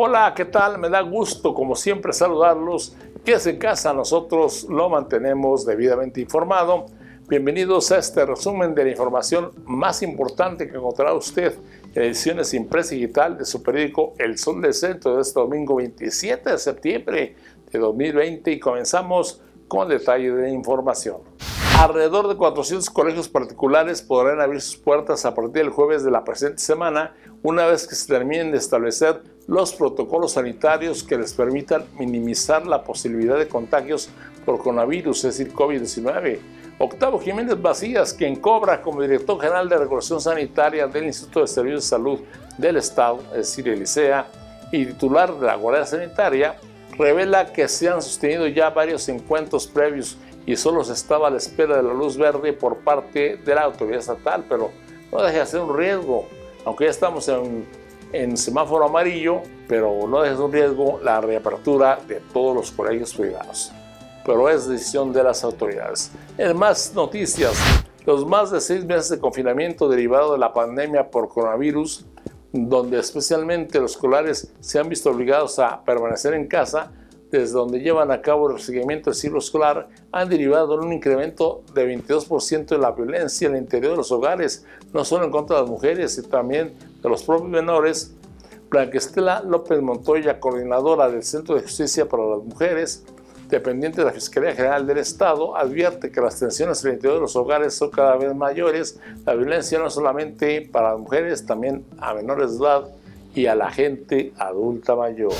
Hola, ¿qué tal? Me da gusto, como siempre, saludarlos. Quédese en casa, nosotros lo mantenemos debidamente informado. Bienvenidos a este resumen de la información más importante que encontrará usted en ediciones impresa digital de su periódico El Sol del Centro de este domingo 27 de septiembre de 2020 y comenzamos con detalle de información. Alrededor de 400 colegios particulares podrán abrir sus puertas a partir del jueves de la presente semana, una vez que se terminen de establecer los protocolos sanitarios que les permitan minimizar la posibilidad de contagios por coronavirus, es decir, COVID-19. Octavo Jiménez Vacías, quien cobra como director general de regulación sanitaria del Instituto de Servicios de Salud del Estado, es decir, el ICEA, y titular de la Guardia Sanitaria, revela que se han sostenido ya varios encuentros previos y solo se estaba a la espera de la luz verde por parte de la autoridad estatal, pero no deja de ser un riesgo, aunque ya estamos en en semáforo amarillo, pero no es un riesgo la reapertura de todos los colegios privados. Pero es decisión de las autoridades. En más noticias, los más de seis meses de confinamiento derivado de la pandemia por coronavirus, donde especialmente los escolares se han visto obligados a permanecer en casa, desde donde llevan a cabo el seguimiento del ciclo escolar, han derivado en un incremento de 22% de la violencia en el interior de los hogares, no solo en contra de las mujeres, sino también de los propios menores. Estela López Montoya, coordinadora del Centro de Justicia para las Mujeres, dependiente de la Fiscalía General del Estado, advierte que las tensiones en el interior de los hogares son cada vez mayores. La violencia no solamente para las mujeres, también a menores de edad y a la gente adulta mayor.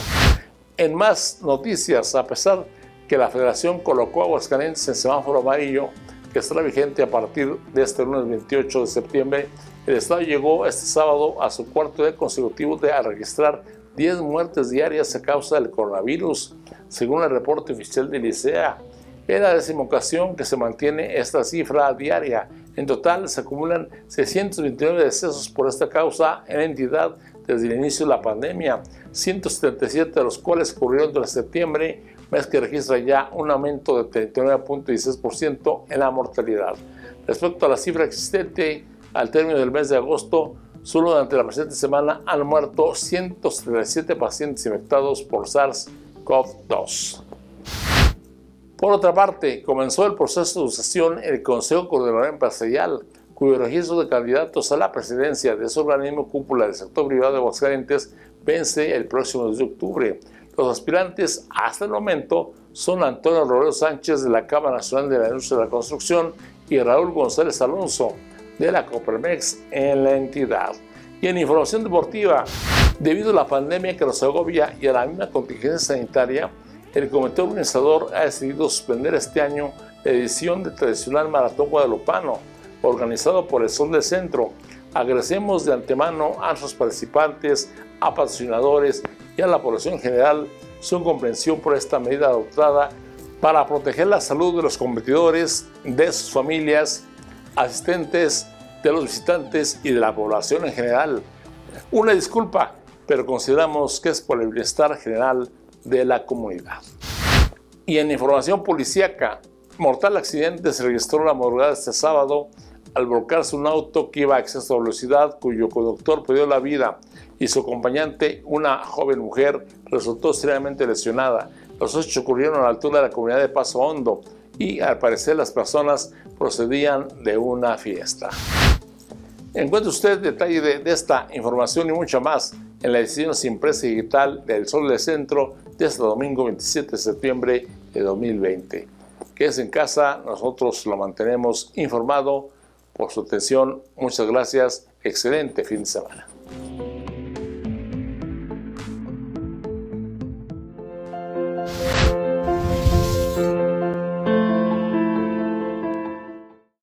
En más noticias, a pesar que la Federación colocó a Aguascalientes en semáforo amarillo, que estará vigente a partir de este lunes 28 de septiembre, el Estado llegó este sábado a su cuarto día consecutivo de registrar 10 muertes diarias a causa del coronavirus, según el reporte oficial del ICEA. Es la décima ocasión que se mantiene esta cifra diaria. En total se acumulan 629 decesos por esta causa en la entidad desde el inicio de la pandemia, 177 de los cuales ocurrieron durante septiembre, mes que registra ya un aumento de 39.16% en la mortalidad. Respecto a la cifra existente al término del mes de agosto, solo durante la presente semana han muerto 177 pacientes infectados por SARS-CoV-2. Por otra parte, comenzó el proceso de sucesión en el Consejo Coordinador Empresarial, cuyo registro de candidatos a la presidencia de ese organismo cúpula del sector privado de Aguascalientes vence el próximo 2 de octubre. Los aspirantes hasta el momento son Antonio Robledo Sánchez de la Cámara Nacional de la Industria de la Construcción y Raúl González Alonso de la Copermex en la entidad. Y en información deportiva, debido a la pandemia que nos agobia y a la misma contingencia sanitaria, el comité organizador ha decidido suspender este año la edición del tradicional Maratón Guadalupano, organizado por el Sol del Centro. Agradecemos de antemano a sus participantes, a patrocinadores y a la población en general su comprensión por esta medida adoptada para proteger la salud de los competidores, de sus familias, asistentes, de los visitantes y de la población en general. Una disculpa, pero consideramos que es por el bienestar general de la comunidad. Y en información policíaca, mortal accidente se registró la madrugada de este sábado al volcarse un auto que iba a exceso de velocidad, cuyo conductor perdió la vida y su acompañante, una joven mujer, resultó seriamente lesionada. Los hechos ocurrieron a la altura de la comunidad de Paso Hondo y al parecer las personas procedían de una fiesta. Encuentre usted detalle de, esta información y mucha más en la edición impresa digital del Sol del Centro de este domingo 27 de septiembre de 2020. Quédese en casa, nosotros lo mantenemos informado por su atención. Muchas gracias. Excelente fin de semana.